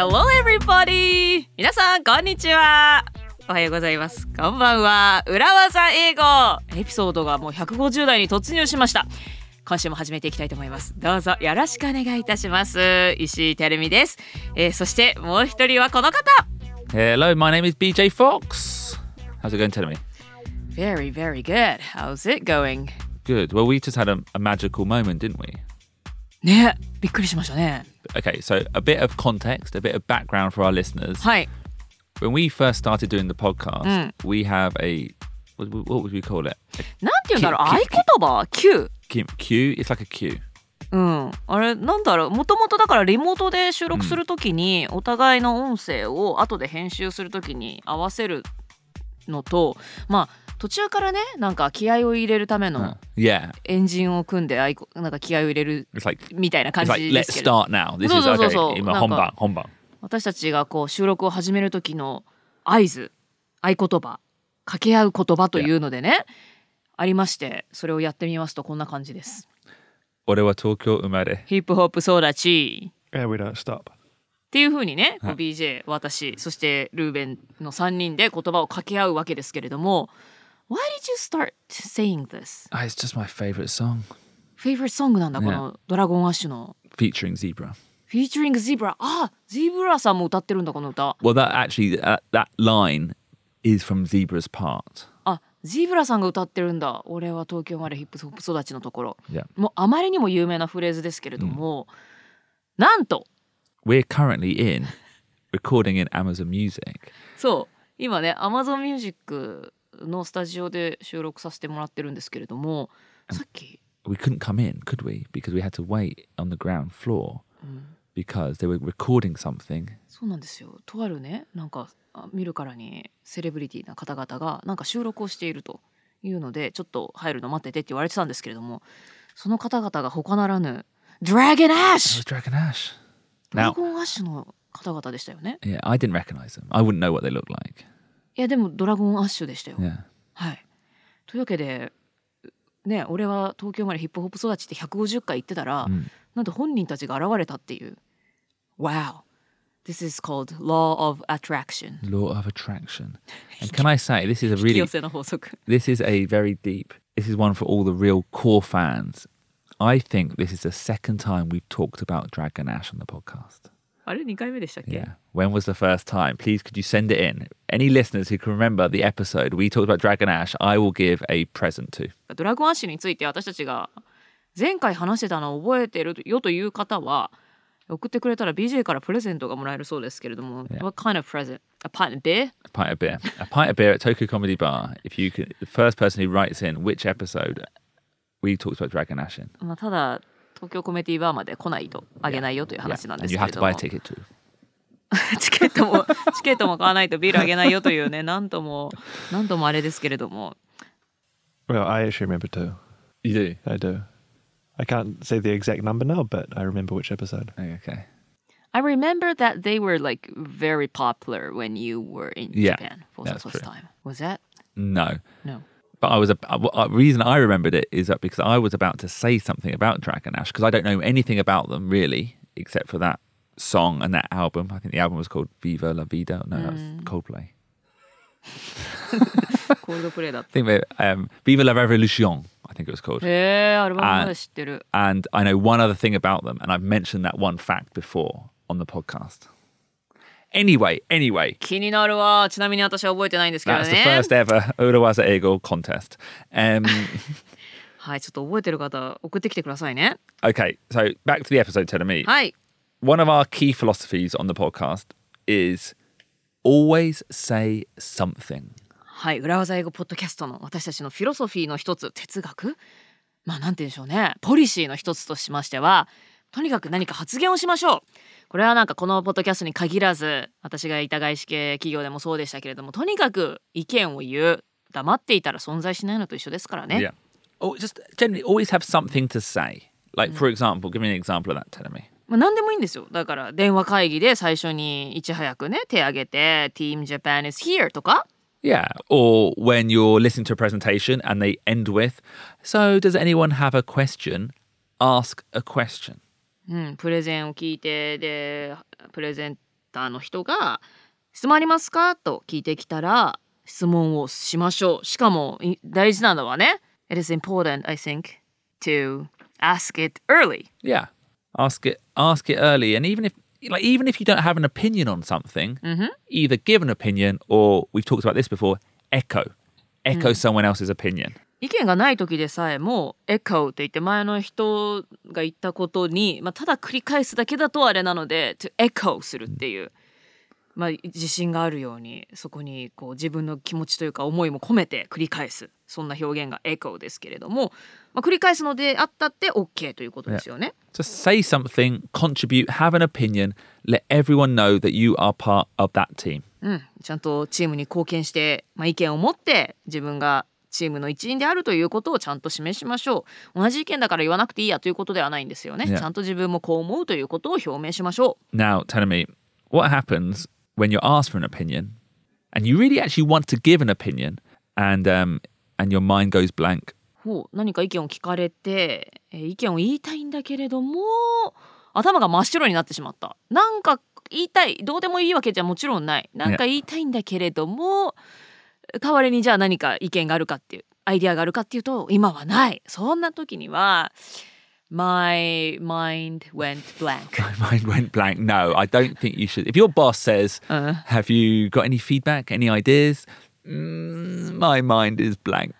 Hello everybody! 皆さん、こんにちは。おはようございます。こんばんは。裏技英語エピソードがもう150代に突入しました。今週も始めていきたいと思います。どうぞよろしくお願いいたします。石井てるみです。えーそしてもう一人はこの方 Hello, my name is BJ Fox. How's it going, tell me? Very, very good. How's it going? Good. Well, we just had a, a magical moment, didn't we? ねびっくりしましたね。Okay, so a bit of context, a bit of background for our listeners. はい。When we first started doing the podcast, we have a what, what would we call it? なんて言うんだろう合き言葉 ?Q。Q. Q. It's like a Q. うん、あれなんだろうもともとだからリモートで収録するときに、お互いの音声を後で編集するときに合わせるのとまあ途中からねなんか気合を入れるため Uh, の.エンジンを組んであいこなんか気合を入れる like みたいな感 like じですけど start now. This そう is そうそう okay. そう今なんか本番本番。私たちがこう収録を始める時の合図合言葉掛け合う言葉というのでねありましてそれをやってみますとこんな感じです。俺は東京生まれ。ヒップホップ育ち Yeah, we don't stop. っていう風にね、はい BJ 私そしてルーベンの3人で言葉を掛け合うわけですけれども Why did you start saying this? Ah, it's just my favorite song Favorite song なんだ、ねこのドラゴンアッシュの featuring Zebra. Featuring Zebra あゼブラさんも歌ってるんだこの歌 Well, that actually that, that line is from Zebra's part. あゼブラさんが歌ってるんだ俺は東京生まれヒップホップ育ちのところ Yeah. もうあまりにも有名なフレーズですけれども、なんと We're currently in recording in Amazon Music. そう今ね Amazon Music のスタジオで収録させてもらってるんですけれどもさっき We couldn't come in, could we? Because we had to wait on the ground floor because they were recording something. そうなんですよとあるねなんかあ見るからにセレブリティな方々がなんか収録をしているというのでちょっと入るの待っててって言われてたんですけれどもその方々が他ならぬドラゴンアッ It シ was ュ Dragon Ash. ドラゴンアッシュの方々でしたよね yeah, I didn't recognize them. I wouldn't know what they looked like. いやでもドラゴンアッシュでしたよ、Yeah. はいというわけでね俺は東京生まれヒップホップ育ちって150回言ってたら、うんなんと本人たちが現れたっていう Wow This is called Law of Attraction Law of attraction. And can I say, this is a really This is a very deep. This is one for all the real core fans. I think this is the second time we've talked about Dragon Ash on the podcast. あれ2回目でしたっけ、Yeah. When was the first time? Please, could you send it in? Any listeners who can remember the episode we talked about Dragon Ash, I will give a present to. ドラゴンアッシュについて私たちが前回話してたのを覚えてるよという方は送ってくれたら BJ からプレゼントがもらえるそうですけれども、Yeah. What kind of present? A pint of beer? A pint of beer. a pint of beer at Tokyo Comedy Bar. If you could, the first person who writes in which episode we talked about Dragon Ash in. まあ、ただ東京コメディバーまで来ないとあげないよという.話なんですけれども.チケットもチケットも買わないとビールあげないよというねなんともなんともあれですけれども Well, I actually remember too. You do? I do. I can't say the exact number now, but I remember which episode. Okay. I remember that they were like very popular when you were in Yeah, Japan for the first true. time. Was that? No. No. But I was a uh, reason I remembered it is that because I was about to say something about Dragon Ash because I don't know anything about them really except for that song and that album. I think the album was called Viva la Vida. No, that was Coldplay. コールドプレイだっ I think they, um, Viva la Revolution. I think it was called. た。へえ、アルバムまで知ってる。 And I know one other thing about them, and I've mentioned that one fact before on the podcast. Anyway, anyway, 気になるわ。ちなみに私は覚えてないんですけど that's the ね。first ever Urawaza Eagle contest. Um, はい、ちょっと覚えてる方送ってきてくださいね。okay, so back to the episode, me. はい。one of our key philosophies on the podcast is always say something. はい、裏技英語ポッドキャストの私たちのフィロソフィーの一つ、哲学まあなんて言うんでしょうね。ポリシーの一つとしましては、とにかく何か発言をしましょう。これはなんかこのポッドキャストに限らず、私がいた外資系企業でもそうでしたけれども、とにかく意見を言う。黙っていたら存在しないのと一緒ですからね。Yeah. Or just generally always have something to say. Like, for example, give me an example of that, telling me. まあ、何でもいいんですよ。だから電話会議で最初にいち早くね手挙げて「Team Japan is here」とか Yeah. Or when you're listening to a presentation and they end with, So, does anyone have a question? Ask a question. うん、プレゼンを聞いてでプレゼンターの人が「質問ありますか?」と聞いてきたら質問をしましょうしかもい大事なのはね It is important I think to ask it early Yeah. Ask it ask it early and even if like even if you don't have an opinion on something, either give an opinion or we've talked about this before, echo. Echo someone else's opinion. 意見がない時でさえもエコーって言って前の人が言ったことに、まあ、ただ繰り返すだけだとあれなので to echo するっていう、まあ、自信があるようにそこにこう自分の気持ちというか思いも込めて繰り返すそんな表現がエコーですけれども、まあ、繰り返すのであったって OK ということですよね。Just say something, contribute, have an opinion, let everyone know that you are part of that team. うん、ちゃんとチームに貢献して、まあ、意見を持って自分がチームの一員であるということをちゃんと示しましょう。同じ意見だから言わなくていいやということではないんですよね、Yeah. ちゃんと自分もこう思うということを表明しましょ Now, tell me, what happens when you're asked for an opinion and you really actually want to give an opinion and um, and your mind goes blank? うほう何か意見を聞かれて、えー意見を言いたいんだけれども頭が真っ白になってしまった。なんか言いたいどうでもいいわけじゃもちろんない。なんか言いたいんだけれども代わりにじゃあ何か意見があるかっていうアイディアがあるかっていうと今はないそんな時には My mind went blank My mind went blank. No, I don't think you should. If your boss says, Uh. "Have you got any feedback, any ideas?" Mm, my mind is blank.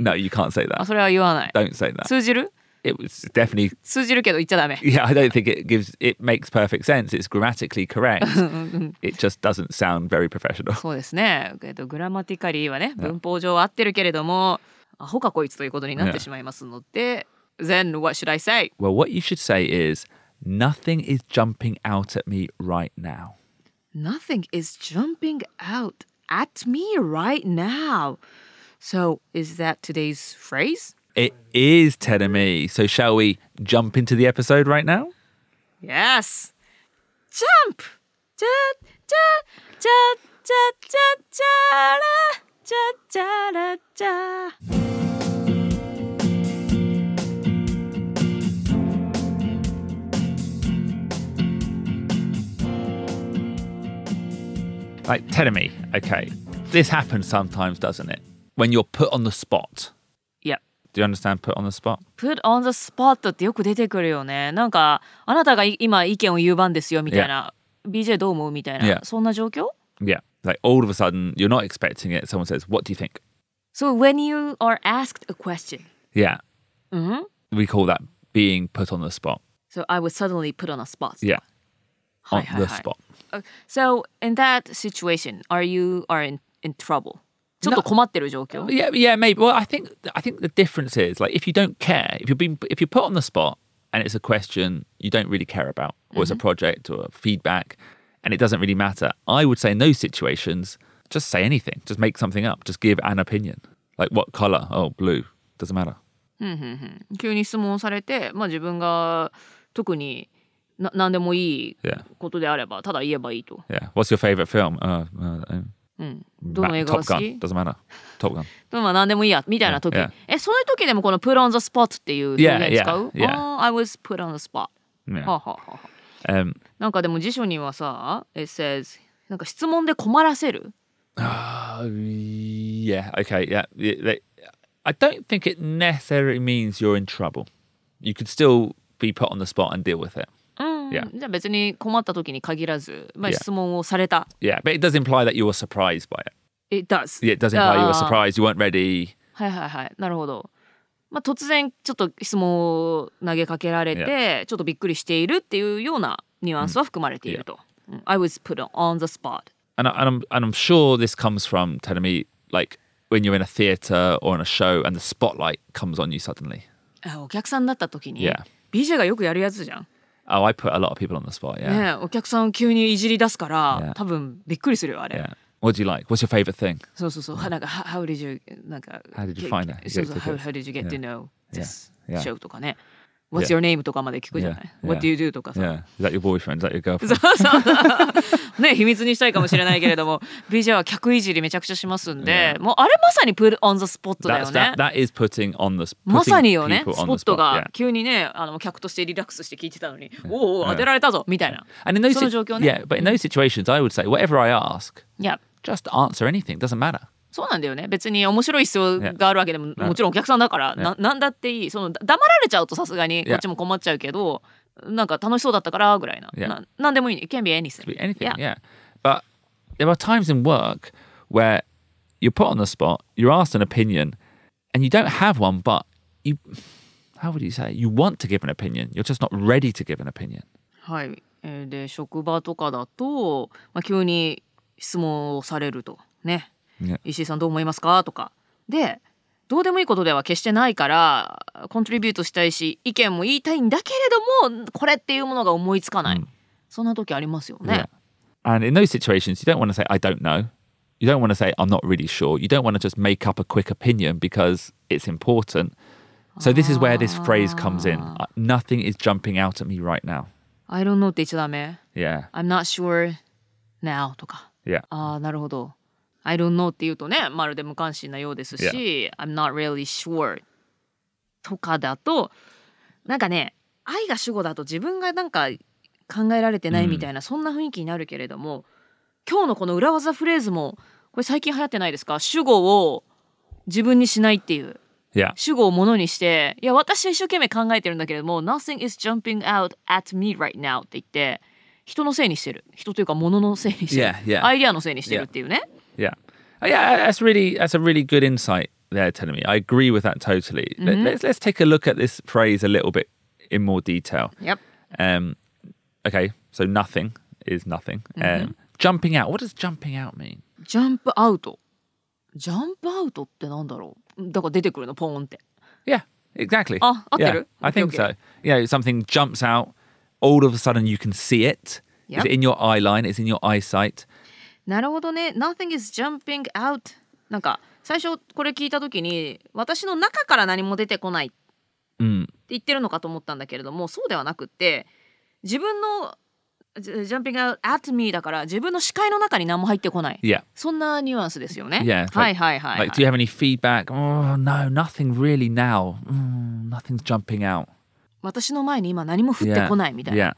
No, you can't say あ that. それは言わない Don't say that. 通じる It was definitely 通じるけど言っちゃダメ Yeah, I don't think it gives it makes perfect sense. It's grammatically correct. it just doesn't sound very professional. そうですね、えっと、グラマティカリーはね文法上は合ってるけれどもアホかこいつということになってしまいますので、Then what should I say? Well, what you should say is nothing is jumping out at me right now. Nothing is jumping out at me right now. So is that today's phrase? It is telling me. So shall we jump into the episode right now? Yes! Jump! じゃじゃじゃじゃじゃじゃらじゃじゃらじゃ Like telling me, okay, this happens sometimes, doesn't it? When you're put on the spot. いや Do you understand put on the spot? put on the spot ってよく出てくるよね。なんかあなたがい今意見を言う番ですよみたいな。BJ どう思うみたいな。 Yeah. そんな状況 Yeah. Like all of a sudden, you're not expecting it. Someone says, What do you think? So when you are asked a question, Yeah. うん、 We call that being put on the spot. so I was suddenly put on a spot. Yeah. は On いはい the はい spot. Uh, So in that situation, are you are in, in trouble? ちょっと困ってる状況 Yeah, yeah, maybe. Well, I think I think the difference is like if you don't care, if you're being if you're put on the spot and it's a question you don't really care about, or it's a project or a feedback, and it doesn't really matter. I would say in those situations, just say anything, just make something up, just give an opinion. Like what color? Oh, blue. Doesn't matter. 急に質問されて、まあ、自分が特にな何でもいい Yeah, ことであればただ言えばいいと。 yeah. What's your favorite film? Uh, uh, uh, うん、どの映画が好き Gun. Doesn't matter. Top Gun. まあ何でもいいやみたいな時.えそういう時でもこの put on the spot っていう表現使う yeah, I was put on the spot、Yeah. はあはあはあはあ Um, なんかでも辞書にはさ it says なんか質問で困らせる Oh, yeah. Okay. Yeah. Yeah, I don't think it necessarily means you're in trouble. You could still be put on the spot and deal with it. うん、Yeah. じゃあ別に困った時に限らず、まあ、Yeah. 質問をされた Yeah, but it does imply that you were surprised by it. It does Yeah, it does imply you were あー surprised. You weren't ready. はいはいはいなるほど、まあ、突然ちょっと質問を投げかけられて、ちょっとびっくりしているっていうようなニュアンスは含まれていると、うん I was put on the spot And, I, and I'm and I'm sure this comes from telling me like when you're in a theater or in a show and the spotlight comes on you suddenly. あお客さんだった時に、Yeah. BJ がよくやるやつじゃん、Oh, I put a lot of people on the spot. Yeah. ねえお客さんを急にいじり出すから、Yeah. 多分びっくりするよあれ、Yeah. What do you like? What's your favorite thing? そうそうそう、なんか How how did you なんか How did you find it? そうそう You how, get how did you get to Yeah. know this Yeah. show とかね What's your name? とかまで聞くじゃない Yeah, What do you do? とかさ Yeah. Is that your boyfriend? Is that your そ girlfriend? うそうね秘密にしたいかもしれないけれども BJ は客いじりめちゃくちゃしますんで、もうあれまさに put on the spot だよね that, is putting on the まさによねスポットが yeah. 急にねあの客としてリラックスして聞いてたのに、おお Yeah. 当てられたぞみたいな And in those その状況ね yeah, but in those situations, I would say whatever I ask, いや just answer anything. Doesn't matter. そうなんだよね別に面白い必要があるわけでも、もちろんお客さんだから、ななんだっていいそのだ黙られちゃうとさすがに Yeah. こっちも困っちゃうけど、なんか楽しそうだったからぐらいな、Yeah. ななんでもいいね It can be anything Be anything, Yeah. yeah. But there are times in work where you're put on the spot, you're asked an opinion, and you don't have one, but you, how would you say, you want to give an opinion. You're just not ready to give an opinion. はい、えーで職場とかだと、まあ、急に質問をされるとね石井さんどう思いますかとかでどうでもいいことでは決してないからコントリビュートしたいし意見も言いたいんだけれどもこれっていうものが思いつかない、そんな時ありますよね。Yeah. And in those situations, you don't want to say, I don't know. You don't want to say, I'm not really sure. You don't want to just make up a quick opinion because it's important. So, this is where this phrase comes in. Uh, Nothing is jumping out at me right now. I don't know って言っちゃダメ Yeah. I'm not sure now とか Yeah. ああなるほど I don't know って言うとねまるで無関心なようですし、I'm not really sure とかだとなんかね愛が主語だと自分がなんか考えられてないみたいな、そんな雰囲気になるけれども今日のこの裏技フレーズもこれ最近流行ってないですか？主語を自分にしないっていう Yeah. 主語をものにしていや私は一生懸命考えてるんだけれども Nothing is jumping out at me right now って言って人のせいにしてる人というか物のせいにしてる、Yeah, yeah. アイデアのせいにしてるっていうね、Yeah. Oh, yeah, that's really that's a really good insight there, telling me. I agree with that totally. Let, let's let's take a look at this phrase a little bit in more detail. Yep. Um, okay, so nothing is nothing. Um, jumping out. What does jumping out mean? ジャンプアウトジャンプアウトってなんだろうだから出てくるのポーンって Yeah, exactly. Ah,合って yeah, る I Okay, think okay. so. You know, something jumps out. All of a sudden, you can see it. Yep. It's in your eye line. It's in your eyesight. なるほどね Nothing is jumping out なんか最初これ聞いた時に私の中から何も出てこないって Mm. 言ってるのかと思ったんだけれどもそうではなくって自分のジャンピングアウト at me だから自分の視界の中に何も入ってこない Yeah. そんなニュアンスですよね。Yeah, はい like- はいはい、はい Like, do you have any feedback? Oh no, nothing really now. Mm, nothing's jumping out. 私の前に今何も降って.こないみたいな。Yeah.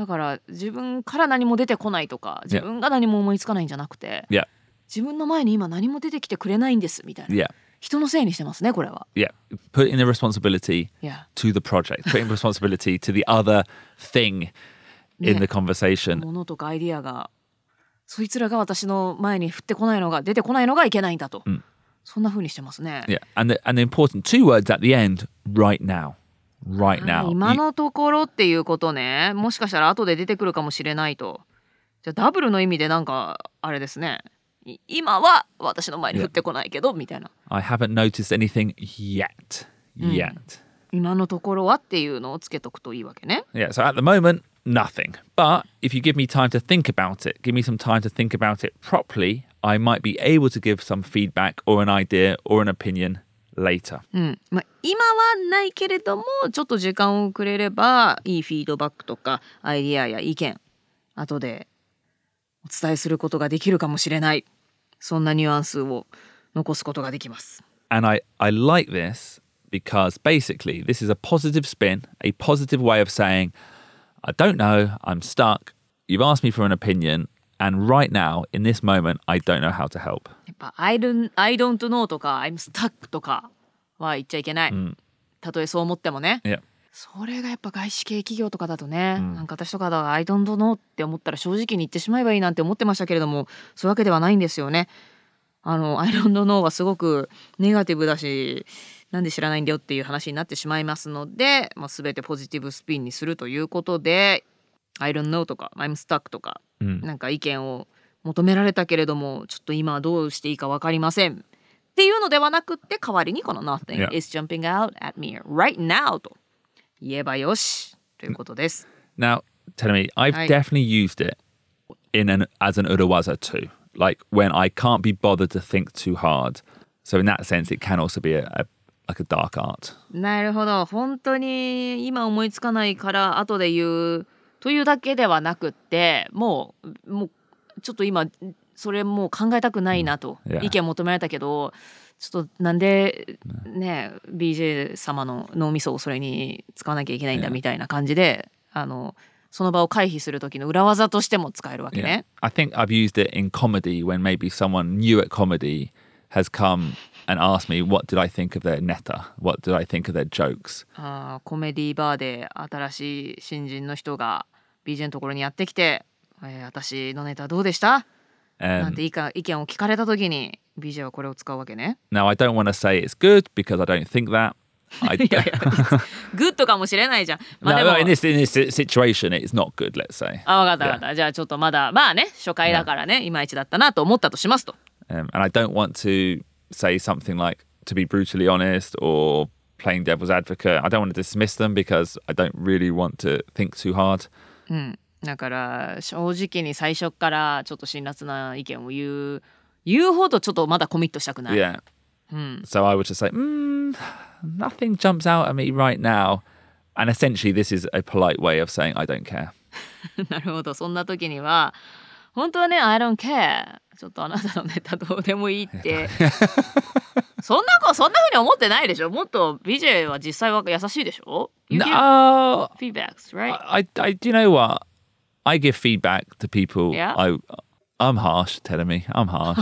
だから自分から何も出てこないとか自分が何も思いつかないんじゃなくて Yeah. 自分の前に今何も出てきてくれないんですみたいな。Yeah. 人のせいにしてますねこれは。Yeah. Put in the responsibility いや to the project. Put in responsibility to the other thing in Yeah. the conversation. ものとかアイディアがそいつらが私の前に降ってこないのが出てこないのがいけないんだと。んそんな風にしてますね。Yeah. And the, and the important two words at the end, right now. Right は now. い今のところっていうことねもしかしたら後で出てくるかもしれないとじゃあダブルの意味でなんかあれですねい今は私の前に降ってこないけどみたいな I haven't noticed anything yet. Yet. 今のところはっていうのをつけとくといいわけね Yeah, so at the moment, nothing. But if you give me time to think about it, give me some time to think about it properly, I might be able to give some feedback or an idea or an opinion later. うんまあ、今はないけれどもちょっと時間をくれればいいフィードバックとかアイディアや意見後でお伝えすることができるかもしれないそんなニュアンスを残すことができます And I, I like this because basically this is a positive spin, a positive way of saying, I don't know, I'm stuck, you've asked me for an opinion, and right now, in this moment, I don't know how to help. やっぱ I don't, I don't know とか I'm stuck とかは言っちゃいけない、たとえそう思ってもね.それがやっぱ外資系企業とかだとね、なんか私とかだ I don't know って思ったら正直に言ってしまえばいいなんて思ってましたけれどもそういうわけではないんですよね。あの I don't know はすごくネガティブだしなんで知らないんだよっていう話になってしまいますので、まあ、全てポジティブスピンにするということで I don't know とか I'm stuck とか、なんか意見を求められたけれどもちょっと今はどうしていいか分かりませんっていうのではなくって代わりにこの Nothing Yeah. is jumping out at me right now と言えばよしということです。Now, tell me, I've Aye. definitely used it in an as an urawaza too. Like when I can't be bothered to think too hard. So in that sense, it can also be a, a, like a dark art. なるほど本当に今思いつかないから後で言うというだけではなくってもうもうちょっと今それもう考えたくないなと.意見求められたけどちょっとなんでね BJ 様の脳みそをそれに使わなきゃいけないんだ.みたいな感じであのその場を回避する時の裏技としても使えるわけ.ね。I think I've used it in comedy when maybe someone new at comedy has come and asked me, what did I think of their netta? What did I think of their jokes? あーコメディバーで新しい新人の人が BJ のところにやってきて「えー私のネタどうでした?」なん Um, ていいか意見を聞かれた時に BJ はこれを使うわけね。now, I don't want to say it's good because I don't think that. I, いやいやグッドかもしれないじゃん。まあでも no, in this in this situation, it's not good. Let's say, あ分かった分かった。じゃあちょっとまだまあね初回だからねいまいちだったなと思ったとしますと。um, and I don't want to say something like to be brutally honest or playing devil's advocate. I don't want to dismiss them because I don't really want to think too hard. うん、だから正直に最初からちょっと辛辣な意見を言う言うほどちょっとまだコミットしたくない。Yeah. うん、So I would just say, mm, nothing jumps out at me right now. And essentially, this is a polite way of saying I don't care. なるほどそんな時には本当はね「I don't care」ちょっとあなたのネタどうでもいいってそんな子そんな風に思ってないでしょもっと BJ は実際は優しいでしょ No, feedbacks, right? I, I, do you know what? I give feedback to people. Yeah? I, I'm harsh, telling me I'm harsh.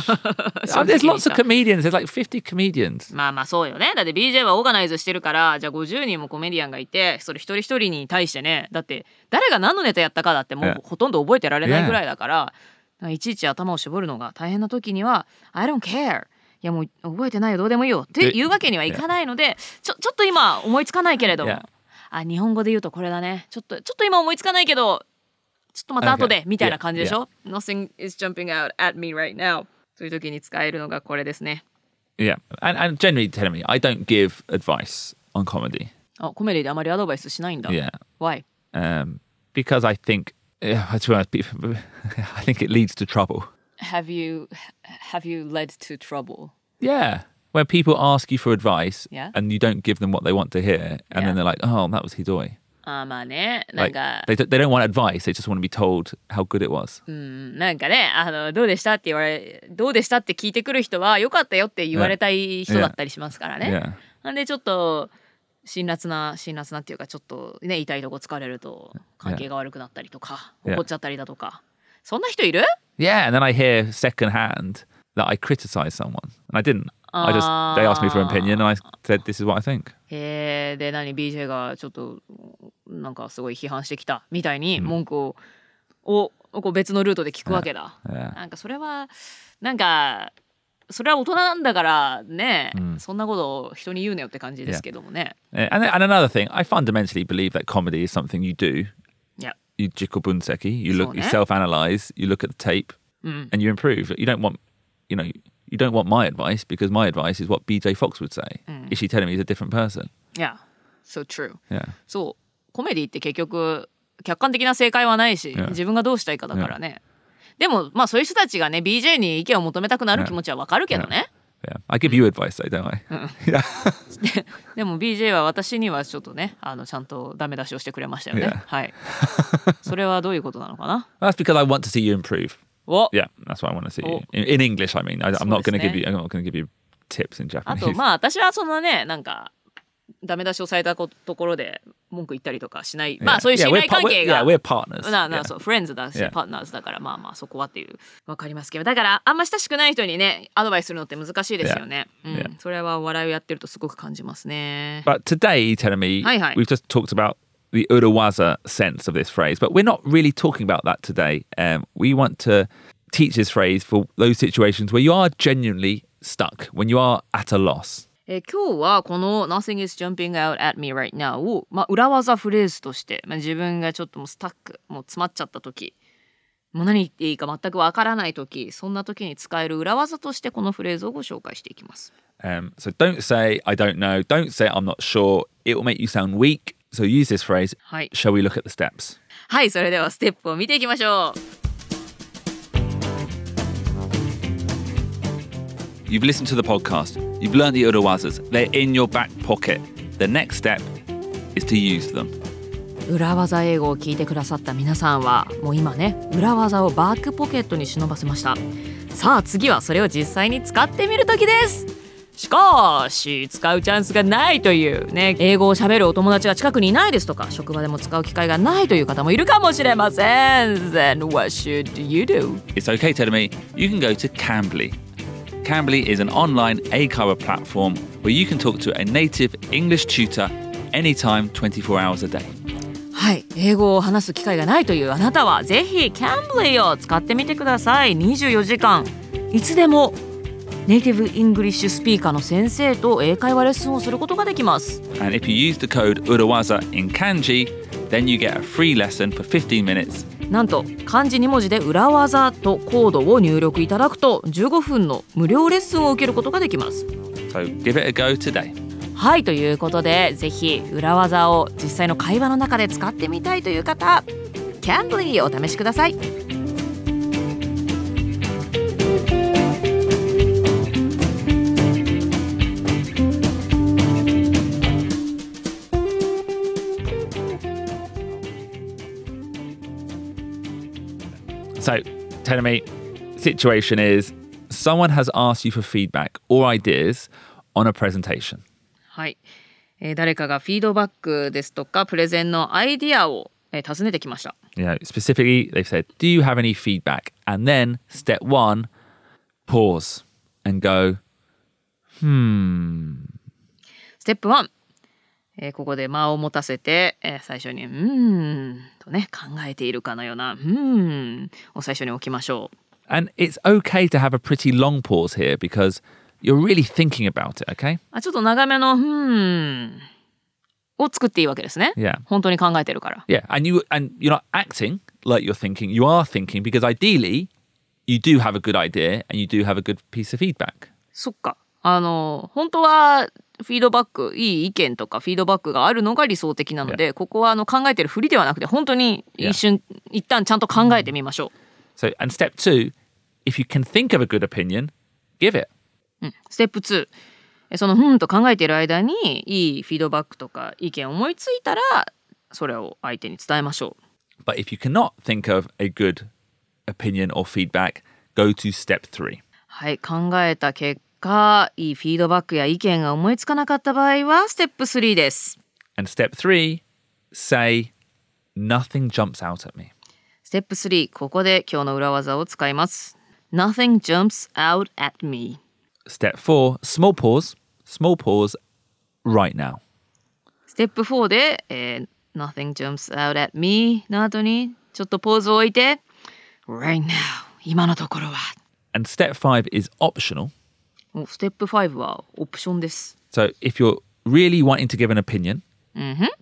正直 Oh, there's に lots of さ comedians. There's like 50 comedians. まあまあそうよねだって BJ はオーガナイズしてるからじゃあ50人もコメディアンがいてそれ一人一人に対してねだって誰が何のネタやったかだってもう.ほとんど覚えてられない.ぐらいだからいちいち頭を絞るのが大変な時には「I don't care」いやもう覚えてないよどうでもいいよっていうわけにはいかないのでちょちょっと今思いつかないけれども Yeah. あ日本語で言うとこれだねちょっとちょっと今思いつかないけどちょっとまた後で Okay. みたいな感じでしょ、Nothing is jumping out at me right now という時に使えるのがこれですね Yeah. And, and generally, telling me I don't give advice on comedy. あコメディであまりアドバイスしないんだ Yeah. Why? Um, because I think, yeah, to be honest, people- I think it leads to trouble. Have you have you led to trouble? Yeah. When people ask you for advice Yeah. and you don't give them what they want to hear, and Yeah. then they're like, oh, that was Hidoi. あーまあねなん Like, か、they, don't- they don't want advice, they just want to be told how good it was. うんなんかねあのどうでしたって言われどうでしたって聞いてくる人は良かったよって言われたい人だったりしますからね。Yeah. なんでちょっと辛辣な辛辣なっていうかちょっとね痛いとこ疲れると関係が悪くなったりとか Yeah. 怒っちゃったりだとかそんな人いる Yeah. And then I hear secondhand that I criticize someone. And I didn't. I just, they asked me for an opinion and I said, this is what I think. へえで何 BJ がちょっとなんかすごい批判してきたみたいに文句を,、をこう別のルートで聞くわけだ。Yeah. なんかそれはなんかそれは大人なんだからね、うんそんなことを人に言うなよって感じですけどもね。Uh, And, and another thing, I fundamentally believe that comedy is something you do. いや、You jikko bunseki, you look, you So, self analyze, you look at the tape, うん、and you improve. You don't want, you know, you don't want my advice because my advice is what BJ Fox would say. Is she telling me he's a different person? いや、so true。Yeah. そう、コメディって結局客観的な正解はないし.自分がどうしたいかだからね。でもまあそういう人たちがね BJ に意見を求めたくなる気持ちはわかるけどね。Yeah. I give you advice don't I? でも BJ は私にはちょっとねあのちゃんとダメ出しをしてくれましたよね。Yeah. はい。それはどういうことなのかな That's because I want to see you improve. お Yeah, that's what I want to see Oh. you. In, in English, I mean, I, I'm not going to give you. I'm not going to give you tips in あ Japanese. とまあ私はそのねなんかダメ出しをされたこところで文句言ったりとかしない.まあそういう信頼関係が yeah, partners. なな.そうフレンズだし.パートナーズだからまあまあそこはっていうわかりますけどだからあんま親しくない人にねアドバイスするのって難しいですよね、うん.それはお笑いをやってるとすごく感じますね But today, telling me, Hi, hi. we've just talked about the Urawaza sense of this phrase, but we're not really talking about that today. Um, we want to teach this phrase for those situations where you are genuinely stuck, when you are at a loss. えー今日はこの Nothing is jumping out at me right now を、まあ、裏技フレーズとして、まあ、自分がちょっともうスタックもう詰まっちゃった時もう何言っていいか全くわからない時そんな時に使える裏技としてこのフレーズをご紹介していきます。Um, so don't say, I don't know. Don't say, I'm not sure. It will make you sound weak. So use this phrase. はい、Shall we look at the steps? はい、それではステップを見ていきましょう。You've listened to the podcast, you've learned the Urawazas, they're in your back pocket. The next step is to use them. 裏技英語を聞いてくださった皆さんはもう今ね裏技をバックポケットに忍ばせましたさあ次はそれを実際に使ってみる時ですしかし使うチャンスがないというね英語を喋るお友達が近くにいないですとか職場でも使う機会がないという方もいるかもしれません Then what should you do? It's okay, Telemi. You can go to Cambly. Cambly is an online ACARA platform where you can talk to a native English tutor anytime, 24 hours a day. はい英語を話す機会がないというあなたはぜひ Cambly を使ってみてください24時間いつでもネイティブ・イングリッシュスピーカーの先生と英会話レッスンをすることができます And if you use the code Urawaza in kanji, then you get a free lesson for 15 minutes. なんと漢字2文字で裏技とコードを入力いただくと15分の無料レッスンを受けることができます So give it a go today. はいということでぜひ裏技を実際の会話の中で使ってみたいという方 Cambly をお試しください So, tell me, situation is someone has asked you for feedback or ideas on a presentation. はい、えー誰かがフィードバックですとかプレゼンのアイディアを、えー尋ねてきました You know, specifically, they've said, Do you have any feedback? And then step one, pause and go, Hmm. ステップ1、 えーここで間を持たせて、えー最初に「うーん」とね考えているかのような「うーん」を最初に置きましょう And it's okay to have a pretty long pause here because you're really thinking about it, okay? あちょっと長めの「うーん」を作っていいわけですね Yeah. 本当に考えてるから Yeah. And you and you're not acting like you're thinking, you are thinking because ideally you do have a good idea and you do have a good piece of feedback. そっかあの本当はフィードバックいい意見とかフィードバックがあるのが理想的なので、ここはあの考えてるふりではなくて本当に一瞬、一旦ちゃんと考えてみましょ So and step two, if you can think of a good opinion, give it. う、うん、ステップ2えそのふんと考えている間にいいフィードバックとか意見を思いついたらそれを相手に伝えましょう。But if you cannot think of a good opinion or feedback, go to step three. はい考えた結果いいフィードバックや意見が思いつかなかった場合はステップ3です And step three, say, nothing jumps out at me. ステップ3ここで今日の裏技を使います Nothing jumps out at me Step four, small pause, small pause right now. ステップ4で、えー Nothing jumps out at me の後にちょっとポーズを置いて Right now 今のところは And step five is optional. おステップ5はオプションです So if you're really wanting to give an opinion,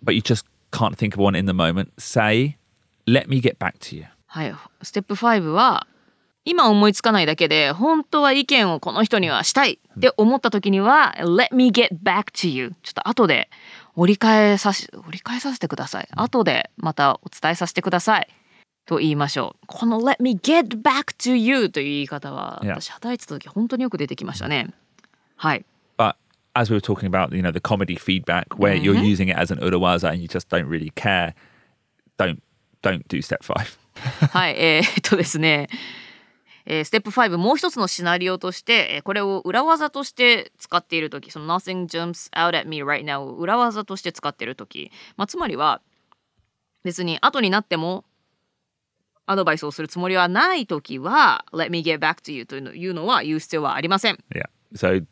but you just can't think of one in the moment, say, let me get back to you. はいステップ5は今思いつかないだけで本当は意見をこの人にはしたいって思った時には Let me get back to you ちょっと後で折り返さし折り返させてください後でまたお伝えさせてくださいと言いましょうこの Let me get back to you という言い方は.私働いてた時本当によく出てきましたねはい But as we were talking about, you know, the comedy feedback where you're using it as an urawaza and you just don't really care, don't don't do step five. はい、えー、っとですね、えーステップ5もう一つのシナリオとして、えーこれを裏技として使っている時その Nothing jumps out at me right now を裏技として使っている時、まあ、つまりは別に後になってもアドバイスをするつもりはない時は Let me get back to you というのは言う必要はありません。Yeah. So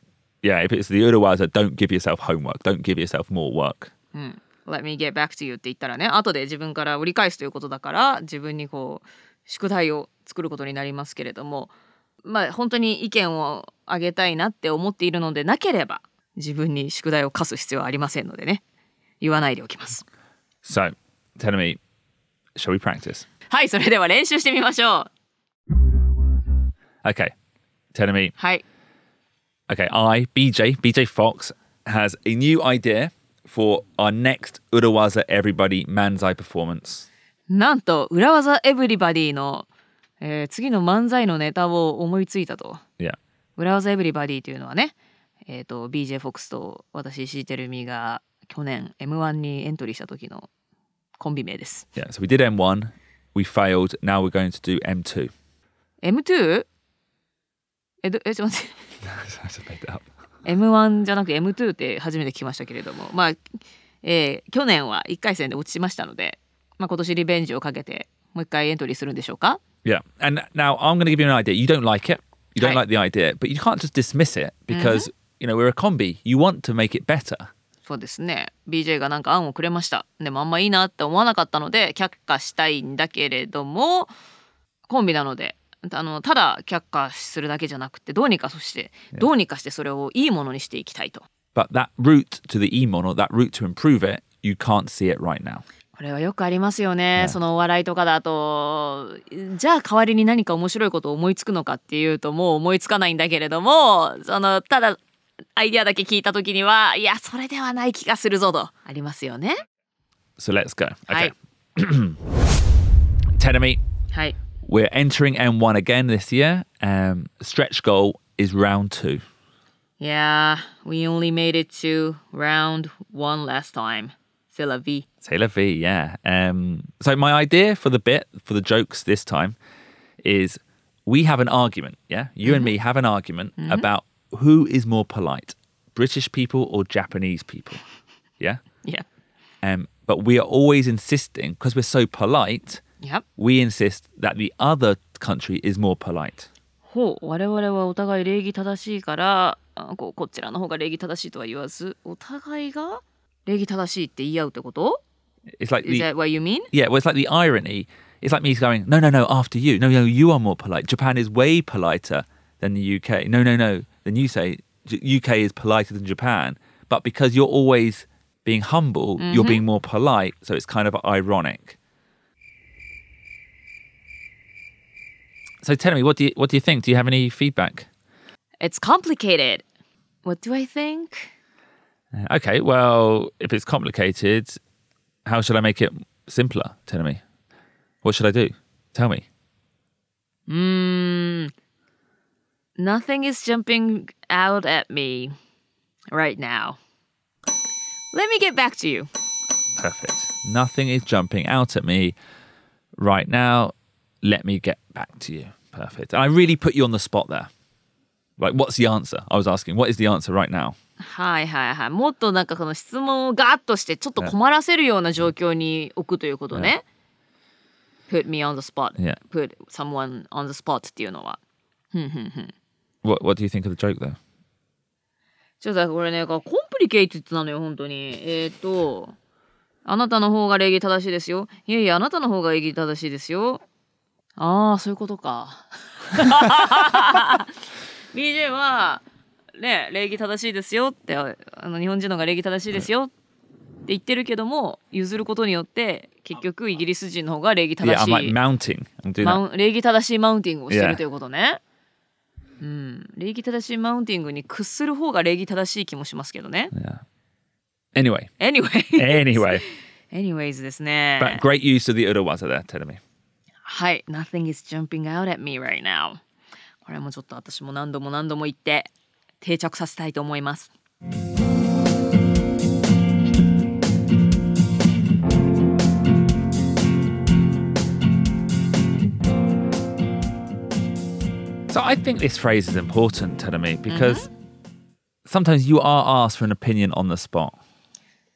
yeah, if it's the urawaza, don't give yourself homework. Don't give yourself more work. うん、Let me get back to you って言ったらね後で自分から折り返すということだから自分にこう宿題を作ることになりますけれどもまあ本当に意見をあげたいなって思っているのでなければ自分に宿題を課す必要はありませんのでね言わないでおきます So tell me, shall we practice? はいそれでは練習してみましょう Okay. Tell me, はい okay, I, BJ, BJ Fox, has a new idea for our next Urawaza Everybody Manzai performance. なんと裏技エブリバディの、えー次の漫才のネタを思いついたと Yeah. 裏技エブリバディというのはね、えー、と BJ フォックスと私石井てるみが去年 M1 にエントリーした時のコンビ名です。Yeah, so we did M1, we failed, now we're going to do M2. M2? えどえちょっと待って I just made that up. M1 じゃなく M2 って初めて聞きましたけれどもまあ、えー去年は1回戦で落ちましたので、まあ、今年リベンジをかけてもう一回エントリーするんでしょうか Yeah, and now I'm going to give you an idea. You don't like it, you don't Right. like the idea, but you can't just dismiss it because, you know, we're a combi. You want to make it better. そうですね。BJ がなんか案をくれました。でもあんまいいなって思わなかったので却下したいんだけれどもコンビなのであのただ却下するだけじゃなくてどうにかそしてどうにかしてそれをいいものにしていきたいと。But that route to the E model, that route to improve it, you can't see it right now. これはよくありますよね.そのお笑いとかだとじゃあ代わりに何か面白いことを思いつくのかっていうともう思いつかないんだけれどもそのただアイデアだけ聞いた時にはいやそれではない気がするぞとありますよね So let's go. は Okay. い Tenemy, はい we're entering M1 again this year. Um, stretch goal is round two. Yeah, we only made it to round one last time. C'est la vie. C'est la vie, yeah. Um, so my idea for the bit, for the jokes this time, is we have an argument, yeah? You and me have an argument about who is more polite, British people or Japanese people, yeah? Yeah. Um, but we are always insisting, because we're so polite, Yep. we insist that the other country is more polite. ほう我々はお互い礼儀正しいからあここちらの方が礼儀正しいとは言わずお互いが礼儀正しいって言い合うってこと It's like Is the that what you mean? yeah, well, it's like the irony. It's like me going, no, no, no, after you. No, no, you are more polite. Japan is way politer than the UK. No, no, no. Then you say UK is politer than Japan, but because you're always being humble, you're being more polite. So it's kind of ironic. So tell me, what do you what do you think? Do you have any feedback? It's complicated. What do I think? Uh, Okay, well, if it's complicated, how should I make it simpler? Tell me. What should I do? Tell me. Mm, nothing is jumping out at me right now. Let me get back to you. Perfect. Nothing is jumping out at me right now. Let me get back to you. Perfect. And I really put you on the spot there. Like, what's the answer? I was asking, what is the answer right now? はいはいはい。もっとなんかこの質問をガーッとしてちょっと困らせるような状況に置くということね。Put me on the spot. Yeah. Put someone on the spot っていうのは。 What What do you think of the joke, though? ちょっとこれね、コンプリケイティッドなのよ、本当に。えっ、と、あなたの方が礼儀正しいですよ。いやいや、あなたの方が礼儀正しいですよ。ああ、そういうことか。BJ は、ね、礼儀正しいですよって、あの日本人の方が礼儀正しいですよって言ってるけども、譲ることによって、結局イギリス人の方が礼儀正 Yeah, し I'm い。like mounting. I'm doing マ that. 礼儀正しいマウンティングをして Yeah. るということね。うん、礼儀正しいマウンティングに屈する方が礼儀正しい気もしますけどね。Yeah. Anyway, Anyway. anyway. Anyways ですね。but great use of the Urawaza there, tell me. はい。Nothing is jumping out at me right now. これもちょっと私も何度も何度も言って定着させたいと思います。So I think this phrase is important, Telemi, because sometimes you are asked for an opinion on the spot.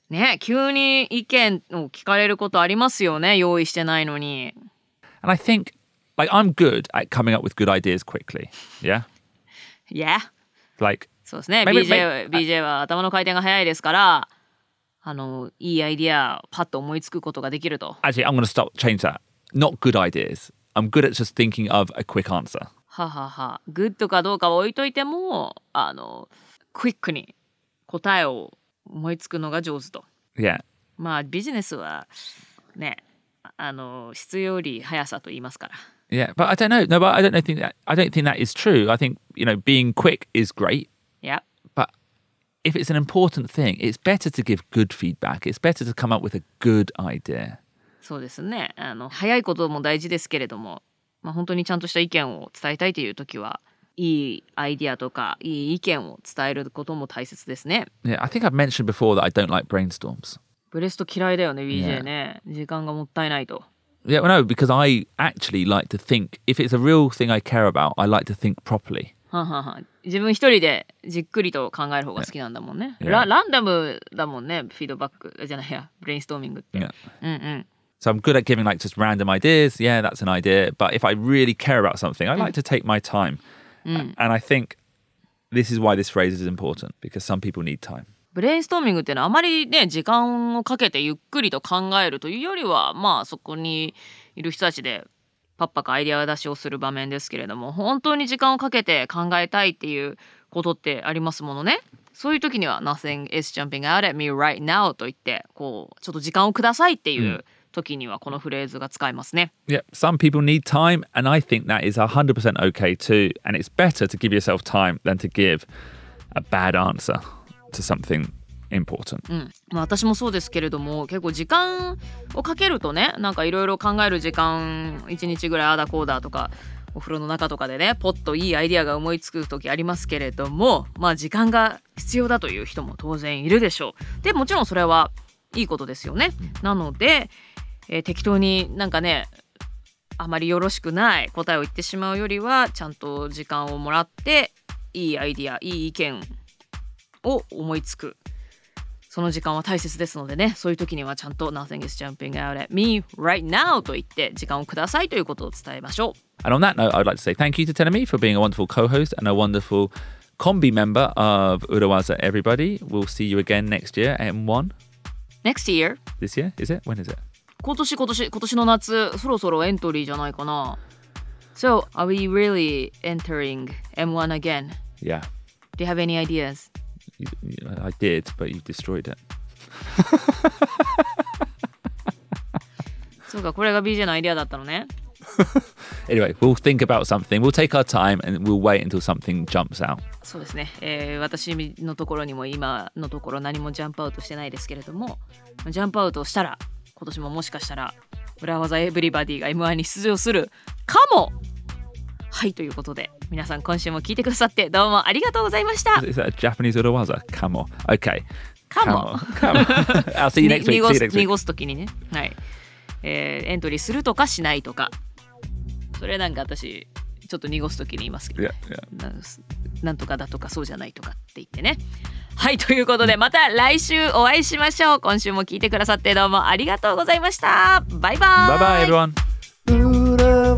ね急に意見を聞かれることありますよね。用意してないのに。 And I think, like, I'm good at coming up with good ideas quickly. Yeah. Yeah. Like, そうですね。 Maybe- BJ, maybe- BJ は頭の回転が早いですから、あの、いいアイディアパッと思いつくことができると。 actually, I'm going to stop, change that. Not good ideas. I'm good at just thinking of a quick answer. ははは。グッドかどうかは置いといても、あの、クイックに答えを思いつくのが上手と。Yeah. まあビジネスはね、あの、質より速さと言いますから。Yeah. But I don't know. No, but I don't know, think that, I don't think that is true. I think, you know, being quick is great. いや、But if it's an important thing, it's better to give good feedback. It's better to come up with a good idea. そうですね。あの、早いことも大事ですけれども、まあ本当にちゃんとした意見を伝えたいという時は、いいアイディアとかいい意見を伝えることも大切ですね Yeah, I think I've mentioned before that I don't like brainstorms. ブレスト嫌いだよね BJ Yeah. ね時間がもったいないと Yeah, well, no, because I actually like to think. If it's a real thing I care about, I like to think properly. はんはんはん自分一人でじっくりと考える方が好きなんだもんね、Yeah. ラランダムだもんねフィードバックじゃないやブレインストーミングって、Yeah. うんうん So I'm good at giving like just random ideas. Yeah, that's an idea. But if I really care about something, I like to take my time. And I think this is why this phrase is important because some people need time. ブレインストーミングっていうのはあまりね時間をかけてゆっくりと考えるというよりはまあそこにいる人たちでパッパかアイデア出しをする場面ですけれども本当に時間をかけて考えたいっていうことってありますものねそういう時には「Nothing is jumping out at me right now」と言ってこうちょっと時間をくださいっていう時にはこのフレーズが使えますね。Yeah, some people need time, and I think that is 100% okay too. And it's better to give yourself time than to give a bad answer to something important. うんまあ、私もそうですけれども結構時間をかけるとねなんかいろいろ考える時間1日ぐらいああだこうだとかお風呂の中とかでねポッといいアイディアが思いつく時ありますけれどもまあ時間が必要だという人も当然いるでしょう。でもちろんそれはいいことですよね。なので、えー適当になんかねあまりよろしくない答えを言ってしまうよりはちゃんと時間をもらっていいアイディアいい意見を思いつくその時間は大切ですのでねそういう時にはちゃんと Nothing is jumping out at me right now と言って時間をくださいということを伝えましょう And on that note, I'd like to say thank you to Tenemi for being a wonderful co host and a wonderful combi member of Urawaza Everybody. We'll see you again next year, M1 Next year this year, is it? When is it? 今年今年今年の夏そろそろエントリーじゃないかな So are we really entering M1 again? Yeah. Do you have any ideas? You, I did, but you destroyed it. そうかこれが BJ のアイディアだったのね Anyway, we'll think about something. We'll take our time and we'll wait until something jumps out. そうですね、えー私のところにも今のところ何もジャンプアウトしてないですけれどもジャンプアウトをしたら今年ももしかしたら裏技エブリバディが M1 に出場するかもはいということで皆さん今週も聞いてくださってどうもありがとうございました Is that Japanese? Kamo. Okay. かも. I'll see you next に week. 濁 See you す next week. 濁す時にねはい、えーエントリーするとかしないとかそれなんか私ちょっと濁す時に言いますけど Yeah, yeah. ななんとかだとかそうじゃないとかって言ってねはいということでまた来週お会いしましょう。今週も聞いてくださってどうもありがとうございました。バイバイ。バイバイ Buddha